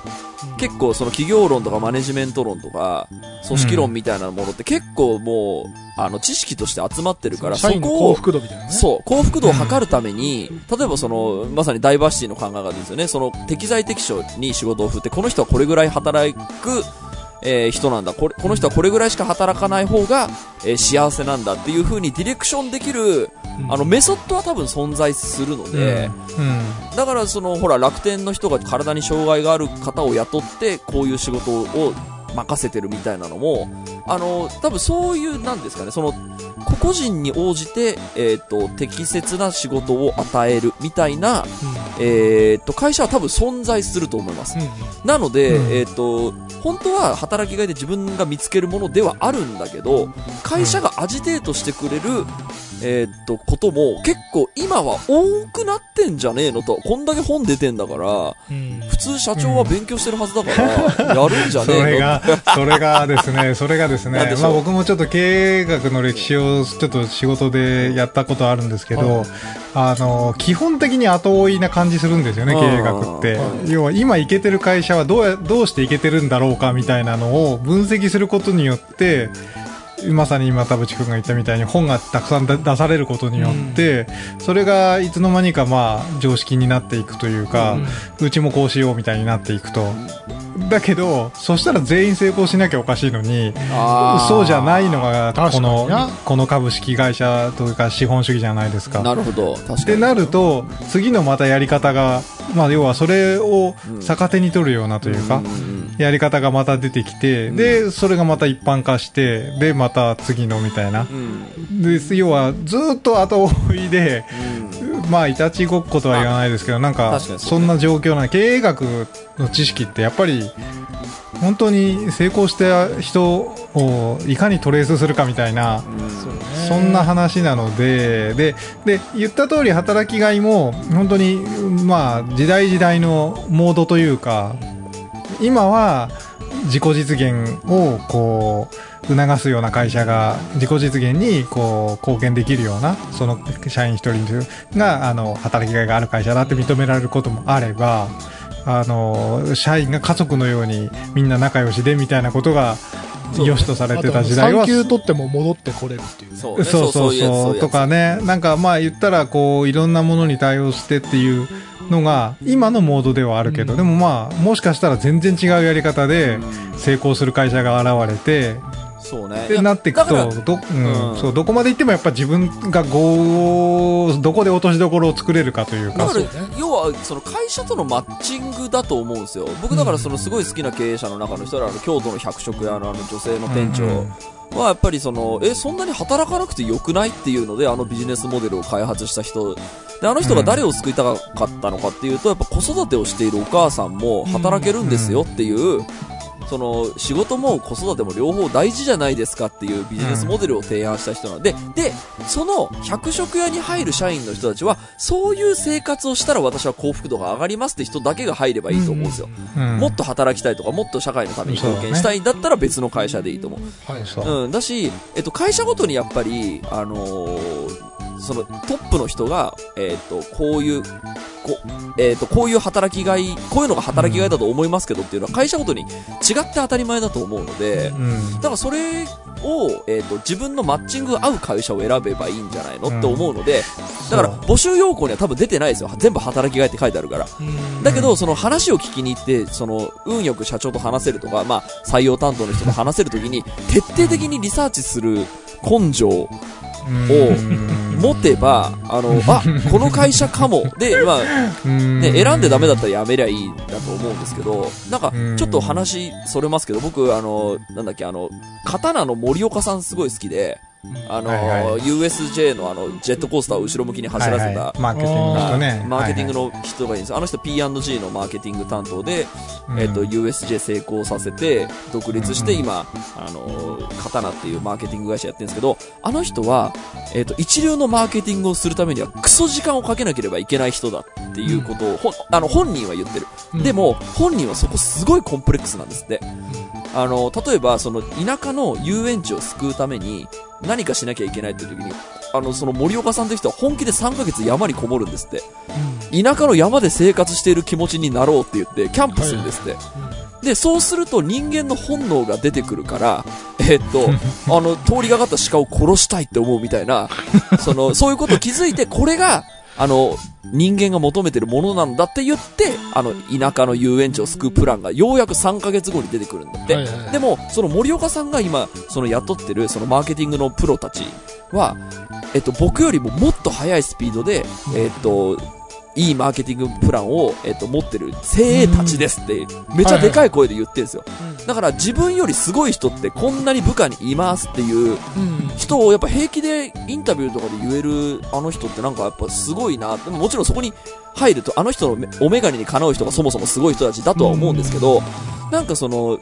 結構その企業論とかマネジメント論とか、組織論みたいなものって結構もう、あの、知識として集まってるから、そこを、福度みたいなねそう、幸福度を測るために、例えばその、まさにダイバーシティの考え方ですよね。その、適材適所に仕事を振って、この人はこれぐらい働く、えー人なんだ。これ。この人はこれぐらいしか働かない方が、えー幸せなんだっていう風にディレクションできる、あの、メソッドは多分存在するので、うん。だからその、ほら、楽天の人が体に障害がある方を雇って、こういう仕事を任せてるみたいなのも、あの、多分そういう、なんですかね、その、個々人に応じて、えっ、と、適切な仕事を与えるみたいな、えっ、と、会社は多分存在すると思います。うんうん。なので、うん。えっ、と、本当は働きがいで自分が見つけるものではあるんだけど、会社がアジテートしてくれる、えっ、と、ことも結構今は多くなってんじゃねえのと。こんだけ本出てんだから、うん。普通社長は勉強してるはずだから、やるんじゃそねえのれが、それがですね、それがですね。まあ僕もちょっと経営学の歴史をちょっと仕事でやったことあるんですけど、はい。あの、基本的に後追いな感じするんですよね、うん。経営学って。う。要は今いけてる会社はどうや、どうしていけてるんだろうかみたいなのを分析することによって、まさに今田淵君が言ったみたいに本がたくさん出出されることによって、それがいつの間にかまあ常識になっていくというか、うちもこうしようみたいになっていくと。だけど、そしたら全員成功しなきゃおかしいのに、そうじゃないのが、このこの株式会社というか資本主義じゃないですか。なるほど。ってなると、次のまたやり方が、まあ要はそれを逆手に取るようなというか、んんやり方がまた出てきて、で、それがまた一般化して、で、また次のみたいな。うん。で、要はずっと後追いで、うん。まあ、いたちごっことは言わないですけど、なんか、そんな状況な経営学の知識ってやっぱり、本当に成功した人をいかにトレースするかみたいな、そんな話なので、で、で、言った通り働きがいも、本当に、まあ、時代時代のモードというか、今は自己実現を、こう、促すような会社が自己実現にこう貢献できるようなその社員一人があの働きがいがある会社だって認められることもあればあの社員が家族のようにみんな仲良しでみたいなことが良しとされてた時代は産休取っても戻ってこれるっていうねそうねそうそうとかね、なんかまあ言ったらこういろんなものに対応してっていうのが今のモードではあるけど、うん。でもまあもしかしたら全然違うやり方でうん成功する会社が現れて、そうね。ってなっていくと、ど、うんうん。そう、どこまで行ってもやっぱ自分がこう、どこで落としどころを作れるかというか。だか、ら要は、その会社とのマッチングだと思うんですよ。僕だからそのすごい好きな経営者の中の人ら、あの、京都の百食屋のあの女性の店長うんは、やっぱりその、え、そんなに働かなくてよくないっていうので、あのビジネスモデルを開発した人。で、あの人が誰を救いたかったのかっていうと、やっぱ子育てをしているお母さんも働けるんですよっていう、その仕事も子育ても両方大事じゃないですかっていうビジネスモデルを提案した人なんで、で、その百食屋に入る社員の人たちは、そういう生活をしたら私は幸福度が上がりますって人だけが入ればいいと思うんですよ。うんもっと働きたいとか、もっと社会のために貢献したいんだったら別の会社でいいと思う。ううん、だし、えっと、会社ごとにやっぱり、あのーそのトップの人が、えっと、こういう、こえっと、こういう働きがい、こういうのが働きがいだと思いますけどっていうのは会社ごとに違って当たり前だと思うので、うんだからそれを、えっと、自分のマッチングが合う会社を選べばいいんじゃないのって思うので、だから募集要項には多分出てないですよ。全部働きがいって書いてあるから。うんだけど、その話を聞きに行って、その、運よく社長と話せるとか、まあ、採用担当の人と話せるときに、徹底的にリサーチする根性うん。持てば、あの、あ、この会社かも。で、まあ、うん。ね、選んでダメだったらやめりゃいいんだと思うんですけど、なんかうん、ちょっと話それますけど、僕、あの、なんだっけ、あの、刀の森岡さんすごい好きで、あの、はいはい。USJ のあの、ジェットコースターを後ろ向きに走らせた、はいはい。マーケティングの人ね。マーケティングの、の人がいいんです。あの人 P&G のマーケティング担当で、うん。えっと、USJ 成功させて、独立してうん今、あの、刀っていうマーケティング会社やってるんですけど、あの人は、えっと、一流のマーケティングをするためにはクソ時間をかけなければいけない人だっていうことを、ほんあの、本人は言ってる。うん。でも、本人はそこすごいコンプレックスなんですって。あの、例えば、その、田舎の遊園地を救うために、何かしなきゃいけないっていう時に、あの、その森岡さんという人は本気で3ヶ月山にこもるんですって。田舎の山で生活している気持ちになろうって言って、キャンプするんですって。で、そうすると人間の本能が出てくるから、えっと、あの、通りがかった鹿を殺したいって思うみたいな、その、そういうことを気づいて、これが、あの、人間が求めてるものなんだって言って、あの、田舎の遊園地を救うプランがようやく3ヶ月後に出てくるんだって。はいはいはいでも、その森岡さんが今、その雇ってる、そのマーケティングのプロたちは、えっと、僕よりももっと速いスピードで、えっと、いいマーケティングプランを、えっと、持ってる精鋭たちですって、めちゃでかい声で言ってるんですよ。だから自分よりすごい人ってこんなに部下にいますっていううん人をやっぱ平気でインタビューとかで言えるあの人ってなんかやっぱすごいな。でももちろんそこに入るとあの人のめお眼鏡にかなう人がそもそもすごい人たちだとは思うんですけど、なんかその、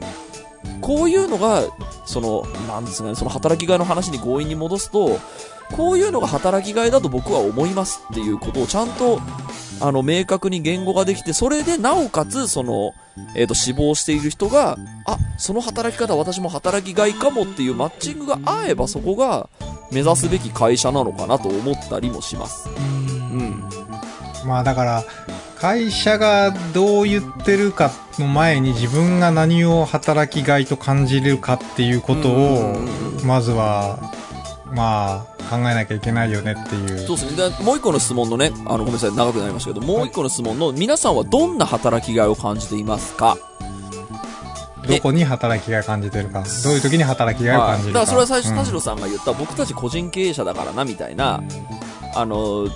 こういうのが、その、なんですかね、その働きがいの話に強引に戻すと、こういうのが働きがいだと僕は思いますっていうことをちゃんと、あの、明確に言語ができて、それでなおかつ、その、えっ、と、死亡している人が、あ、その働き方私も働きがいかもっていうマッチングが合えばそこが目指すべき会社なのかなと思ったりもします。うん。まあだから、会社がどう言ってるかの前に自分が何を働きがいと感じるかっていうことをまずは、まあ、考えなきゃいけないよねっていう。そうですね。でもう一個の質問のね、あの、ごめんなさい、長くなりましたけど、もう一個の質問の、皆さんはどんな働きがいを感じていますか？どこに働きがいを感じてるか。どういう時に働きがいを感じるか。だからそれは最初、うん田代さんが言った、僕たち個人経営者だからな、みたいな、あの、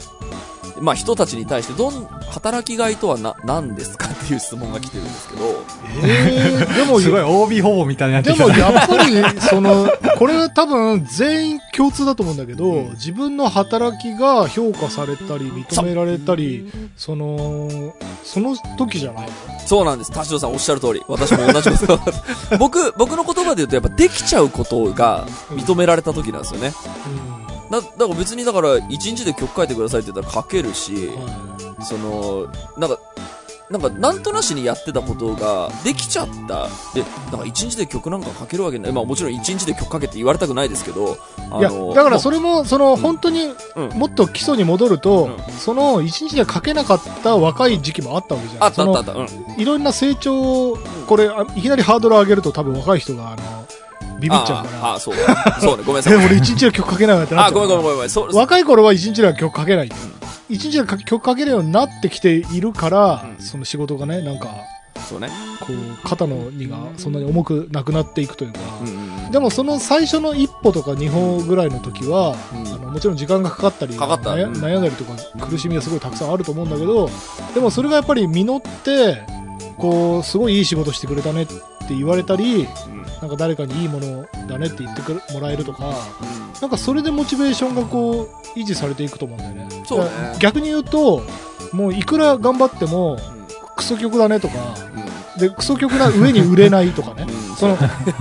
まあ人たちに対して、どん、働きがいとはな、何ですかっていう質問が来てるんですけど、えー、でも、すごい OB ほぼみたいになってでも。やっぱり、その、これは多分全員共通だと思うんだけど、自分の働きが評価されたり、認められたり、その、その時じゃないの？そうなんです。田代さんおっしゃる通り。私も同じこと。僕、僕の言葉で言うと、やっぱできちゃうことが認められた時なんですよね。だだから別にだから、一日で曲書いてくださいって言ったら書けるし、その、なんか、なんか、なんとなしにやってたことが、できちゃった。で、なんか一日で曲なんか書けるわけない。まあもちろん一日で曲書けって言われたくないですけど、あいや、だからそれ、れも、その、本当に、うんもっと基礎に戻ると、うその、一日で書けなかった若い時期もあったわけじゃん。あったあったあそった。うん。のいろんな成長を、これ、あいきなりハードル上げると多分若い人が、あの、ビビっちゃうから。ああ、そうだ。そうね、ごめんなさえ、い。俺一日で曲書けないってなっあ、ちゃうごめんごめんごめんごめん。そう、若い頃は一日では曲書けない。一日では曲書けるようになってきているから、うんその仕事がね、なんか、そうね。こう、肩の荷がそんなに重くなくなっていくというか、うん。でもその最初の一歩とか二歩ぐらいの時は、うんあのもちろん時間がかかったりかかった悩うん悩んだりとか苦しみがすごいたくさんあると思うんだけどでもそれがやっぱり実ってこうすごいいい仕事してくれたねって言われたりうんなんか誰かにいいものだねって言ってくれもらえるとかうん。なんかそれでモチベーションがこう維持されていくと思うんだよね。そうね。逆に言うともういくら頑張ってもクソ曲だねとかでクソ曲な上に売れないとかねうんその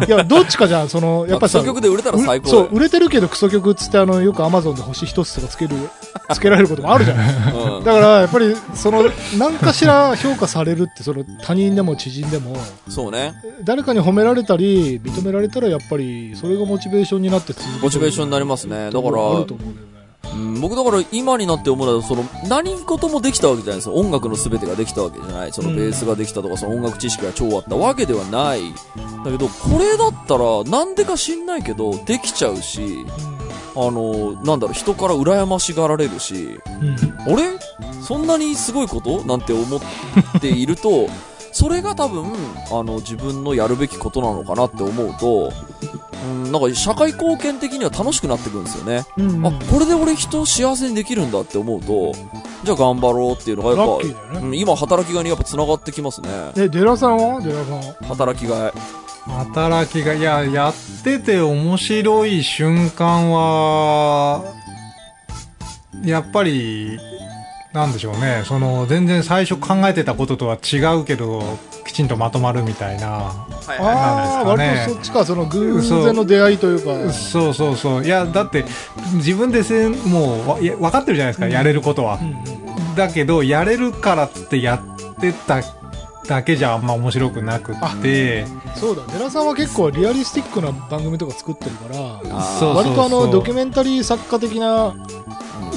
いやどっちかじゃんそのやっぱりさまあクソ曲で売れたら最高うそう、売れてるけどクソ曲っつってあの、よくアマゾンで星一つとかつける、つけられることもあるじゃない。うんだから、やっぱり、その、何かしら評価されるって、その、他人でも知人でも、そうね。誰かに褒められたり、認められたら、やっぱり、それがモチベーションになって続く。モチベーションになりますね。だから、あると思うん僕だから今になって思うのは、その、何事もできたわけじゃないですよ。音楽の全てができたわけじゃない。そのうんベースができたとか、その音楽知識が超あったわけではない。だけど、これだったら、なんでか知んないけど、できちゃうし、あの、なんだろう、人から羨ましがられるし、うん。あれ？そんなにすごいこと？なんて思っていると、それが多分、あの、自分のやるべきことなのかなって思うと、うん、なんか社会貢献的には楽しくなってくるんですよね。うん。うんあ、これで俺人を幸せにできるんだって思うと、じゃあ頑張ろうっていうのがやっぱ、ねうん今働きがいにやっぱ繋がってきますね。え、デラさんは？デラさんは？働きがい。働きが、いや、やってて面白い瞬間は、やっぱり、なんでしょうね。その、全然最初考えてたこととは違うけど、きちんとまとまるみたいな。はいああ、なんですかね割とそっちか、その偶然の出会いというか。そうそうそう。いや、だって、自分でせん、もうわ、いや分かってるじゃないですか、やれることはう。んうんだけど、やれるからっつってやってただけじゃあんま面白くなくって、そうだ、デラさんは結構リアリスティックな番組とか作ってるから、割とあのドキュメンタリー作家的な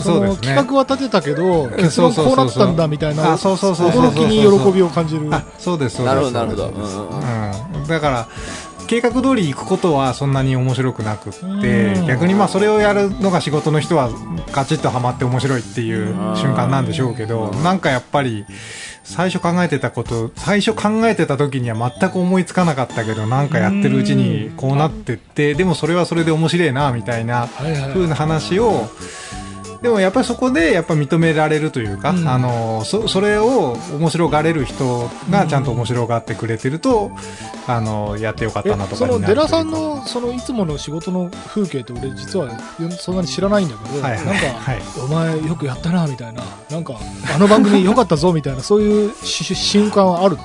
そのそうですね。企画は立てたけどん。結論こうなったんだみたいなあそうそうそうそう。驚きに喜びを感じる。あ、そうです、そうです。なるほど、なるほど。だから、計画通り行くことはそんなに面白くなくってうん、逆にまあそれをやるのが仕事の人はガチッとハマって面白いっていう瞬間なんでしょうけど、なんかやっぱり、最初考えてたこと、最初考えてた時には全く思いつかなかったけど、なんかやってるうちにこうなってって、でもそれはそれで面白いな、みたいなはいはい。風な話を、でもやっぱりそこでやっぱ認められるというか、うん。あのそそれを面白がれる人がちゃんと面白がってくれてると、あのやってよかったなとかになるというか。のデラさんのそのいつもの仕事の風景って俺実はそんなに知らないんだけど、はいはい。なんか、はい。お前よくやったなみたいななんかあの番組よかったぞみたいなそういうし瞬間はある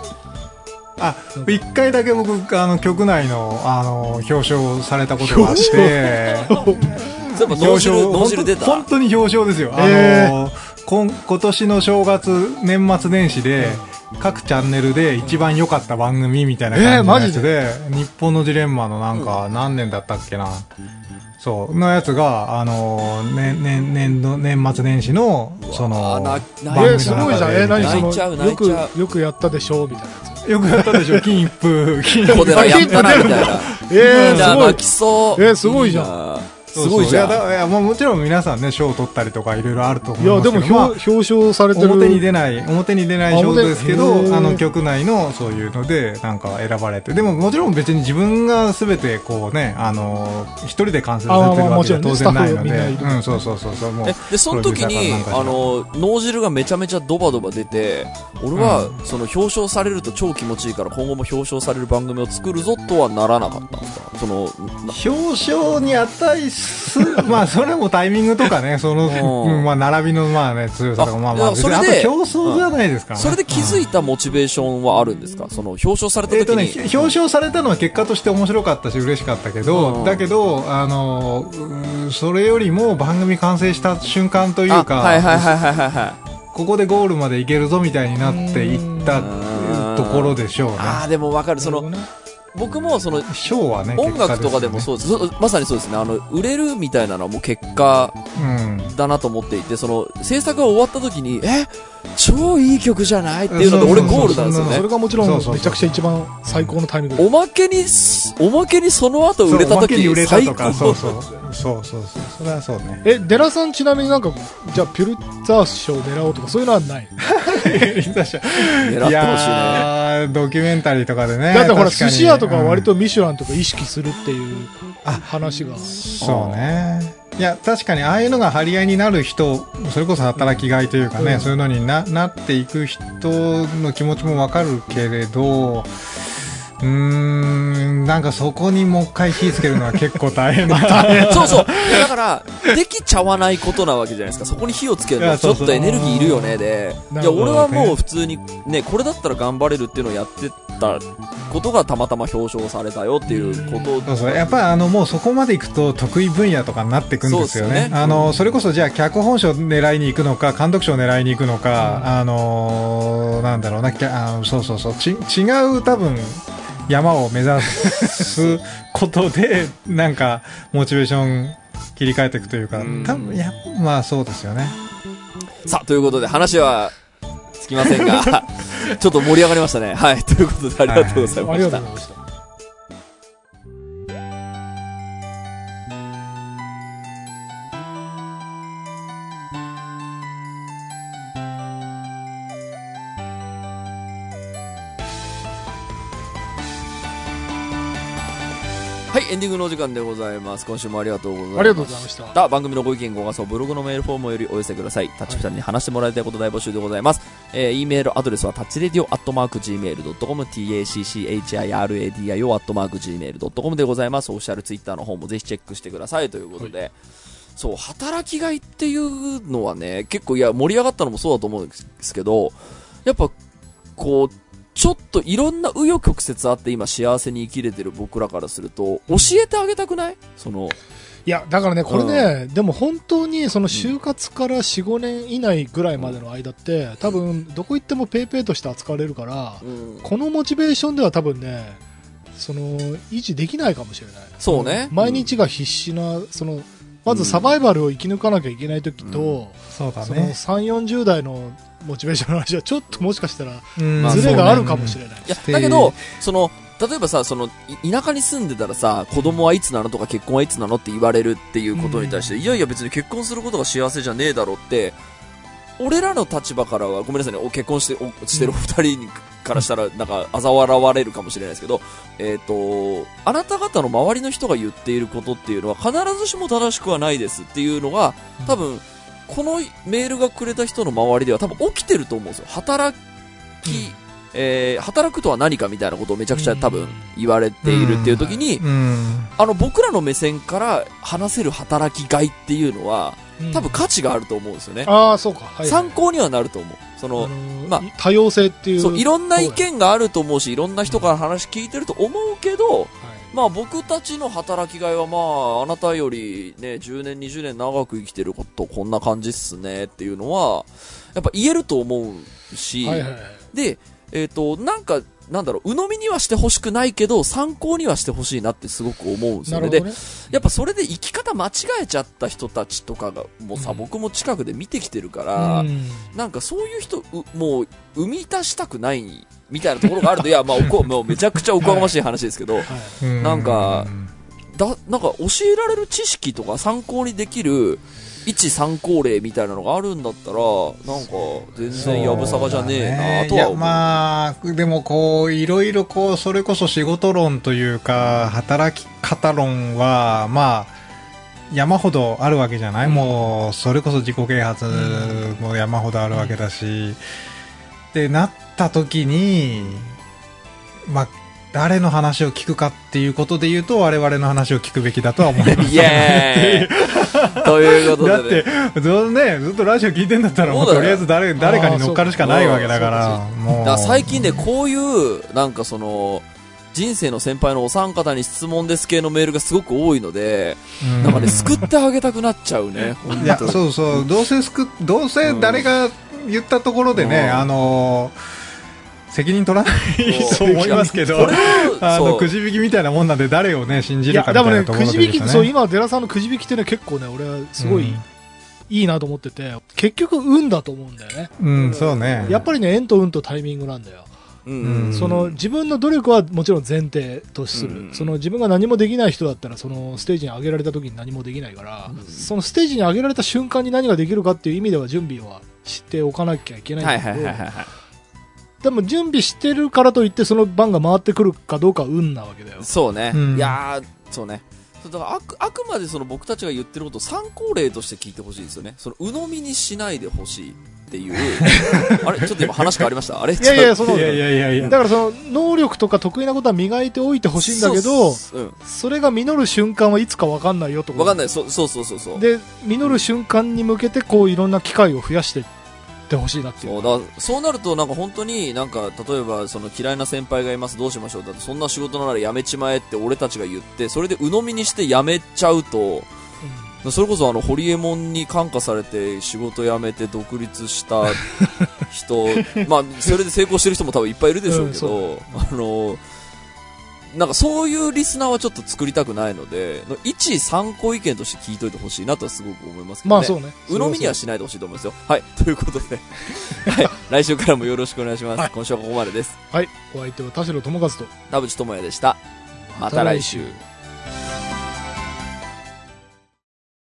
あ一回だけ僕あの局内のあの表彰されたことがあってそういえば脳汁、脳汁出た。本当に表彰ですよ、えあの今今年の正月年末年始で、各チャンネルで一番良かった番組みたいな感じのやつで、日本のジレンマのなんか何年だったっけな、そう、のやつが、あの、ね、ね、年度、年末年始の、その、番組のえー、すごいじゃん。えー、何その、よくよくやったでしょ？みたいなやつ。よくやったでしょ、金一封、金一封。ここではやったな、みたいな。えー、すごい泣き。そう。えーすごいじゃんん。すごいじゃん。そうそういやだいやもうもちろん皆さんね賞を取ったりとかいろいろあると思いや、いますけどでも、表表彰されてる。表に出ない表に出ない賞ですけあど表あの局内のそういうのでなんか選ばれて。でももちろん別に自分が全てこうねあの一人で完成されてるわけじゃ当然ないので。うんそうそうそうそう。もうえでその時にあの脳汁がめちゃめちゃドバドバ出て俺は、その表彰されると超気持ちいいから今後も表彰される番組を作るぞとはならなかったんですか？そのな表彰に値す まあそれもタイミングとかねその、まあ並びのまあね強さとかあまあまあそれで競争じゃないですからね。それで気づいたモチベーションはあるんですか？その表彰されたえーと時に、ね、表彰されたのは結果として面白かったし嬉しかったけど、うん。だけどあのそれよりも番組完成した瞬間というあか、はいはいはいはいはいはい。ここでゴールまでいけるぞみたいになっていったうん。ところでしょうね。ああでもわかる。その僕もその賞はね音楽とかでもう、そうですそまさにそうですね。あの売れるみたいなのはもう結果うん、だなと思っていてその制作が終わった時にえ？超いい曲じゃないっていうので俺ゴールなんですよそねれがもちろんめちゃくちゃ一番最高のタイミング。でおまけにすおまけにその後売れた時売れたとか最高。そうそう。そうそう。そうそれはそうね。えデラさんちなみになんかじゃあピュルツァー賞狙おうとかそういうのはない狙ってほしいね。いやードキュメンタリーとかでねだってほら寿司屋とかは割うんとミシュランとか意識するっていう話が。そうね。いや、確かにああいうのが張り合いになる人、それこそ働きがいというかね、うん。そういうのにななっていく人の気持ちもわかるけれど、うーん、なんかそこにもう一回火つけるのは結構大変だ。そうそう。だからできちゃわないことなわけじゃないですか。そこに火をつけるのはいちょっとエネルギーいるよねで。いや俺はもう普通にねこれだったら頑張れるっていうのをやってたことがたまたま表彰されたよっていうことそうそう。やっぱりあの、もうそこまで行くと得意分野とかになっていくんですよね。ねあの、それこそじゃあ脚本賞狙いに行くのか、監督賞狙いに行くのか、あのーなんだろうな、きゃあのそうそうそう、ち、違う多分、山を目指すことで、なんか、モチベーション切り替えていくというかうん、多分、いや、まあそうですよね。さあということで話はつきませんが ちょっと盛り上がりましたね。はいということでありがとうございありました。がとうございましたグのお時間でございます。今週もありがとうございますありがとうございました。た番組のご意見ご感想ブログのメールフォームよりお寄せください。タッチピタに話してもらいたいこと大募集でございます、えー、e メールアドレスはタッチレディオアットマーク Gmail.com tacchiradio アットマーク Gmail.com でございます。オフィシャルツイッターの方もぜひチェックしてくださいということで、そう働きがいっていうのはね結構いや盛り上がったのもそうだと思うんですけどやっぱこうちょっといろんな紆余曲折あって今幸せに生きれてる僕らからすると教えてあげたくない？そのいやだからねこれね、でも本当にその就活から4、5年以内ぐらいまでの間って多分どこ行ってもペイペイとして扱われるからうん。このモチベーションでは多分ねその維持できないかもしれない。そうね。毎日が必死なそのまずサバイバルを生き抜かなきゃいけない時と、そのそうだね。3 4 0代のモチベーションの話はちょっともしかしたらズレがあるかもしれない、いや、だけど、その、例えばさ、その、い田舎に住んでたらさ、子供はいつなのとか結婚はいつなのって言われるっていうことに対して、いやいや別に結婚することが幸せじゃねえだろって、俺らの立場からは、ごめんなさいね、お結婚しておしてるお二人にからしたら、なんか、嘲笑われるかもしれないですけど、えっ、と、あなた方の周りの人が言っていることっていうのは、必ずしも正しくはないですっていうのが、多分、このメールがくれた人の周りでは多分起きてると思うんですよ。働き、えー働くとは何かみたいなことをめちゃくちゃ多分言われているっていう時に、うん。あの僕らの目線から話せる働きがいっていうのはうん。多分価値があると思うんですよね。ああそうか、はいはい。参考にはなると思う。そあの、のーまあ多様性っていう。そう、いろんな意見があると思うし、いろんな人から話聞いてると思うけど、はいまあ僕たちの働きがいはまああなたよりね、10年、20年長く生きてることこんな感じっすねっていうのは、やっぱ言えると思うし、はいはいはい。で、えっ、と、なんか、なんだろう、鵜呑みにはしてほしくないけど、参考にはしてほしいなってすごく思うんですよね。ね。やっぱそれで生き方間違えちゃった人たちとかが、もうさ、うん。僕も近くで見てきてるから、うん。なんかそういう人、うもう、生み出したくない、みたいなところがあると、いや、まあ、おこもうめちゃくちゃおこがましい話ですけど、はい。うんなん。かだ、なんか教えられる知識とか参考にできる一参考例みたいなのがあるんだったら、なんか全然やぶさかじゃねえなとは思う。まあ、でもこう、いろいろこう、それこそ仕事論というか、働き方論は、まあ、山ほどあるわけじゃない、もう、それこそ自己啓発も山ほどあるわけだし、で、なった時に、まあ、誰の話を聞くかっていうことで言うと、我々の話を聞くべきだとは思います。イエーイということだで、ってね。、ずっとね、ずっとラジオ聞いてんだったら、とりあえず誰、誰かに乗っかるしかないわけだから、最近ね、こういう、なんかその、人生の先輩のお三方に質問です系のメールがすごく多いので、うん。なんかね、救ってあげたくなっちゃうね。いや、そうそう、どうせすく、どうせ誰が言ったところでね、うん。あのー責任取らないと 思いますけど、あの、くじ引きみたいなもんなんで誰をね、信じるかみでもね、たいなところくじ引き。そう、今、寺さんのくじ引きってね、結構ね、俺はすごいうんいいなと思ってて、結局、運だと思うんだよね。うん、そうね。やっぱりね、縁と運とタイミングなんだよ。うんうんその自分の努力はもちろん前提とする、うんその自分が何もできない人だったらそのステージに上げられた時に何もできないから、そのステージに上げられた瞬間に何ができるかっていう意味では準備はしておかなきゃいけないんはいだけど、はいはいはいはい。でも準備してるからといってその番が回ってくるかどうかは運なわけだよ。そうね。うんいやー、そうね。そうだからあくあくまでその僕たちが言ってることを参考例として聞いてほしいですよね。その鵜呑みにしないでほしいっていう。あれちょっと今話変わりました？あれ？いやいや、その、いやいやいやいや。だからその能力とか得意なことは磨いておいてほしいんだけど、そううん。それが実る瞬間はいつか分かんないよとい。わかんない。そうそうそうそうそう。で、実る瞬間に向けてこういろんな機会を増やしていってほしいなっていう。そうだそうなるとなんか本当になんか例えばその嫌いな先輩がいますどうしましょうだってそんな仕事なら辞めちまえって俺たちが言ってそれで鵜呑みにして辞めちゃうとそれこそあのホリエモンに感化されて仕事辞めて独立した人 まあそれで成功してる人も多分いっぱいいるでしょうけど、うんあのなんかそういうリスナーはちょっと作りたくないので一参考意見として聞いといてほしいなとはすごく思いますけどねまあそうね。鵜呑みにはしないでほしいと思いますよ。はい。ということで、はい。来週からもよろしくお願いします。はい今週はここまでです。はい。お相手は田代智和と。田淵智也でした。また来週。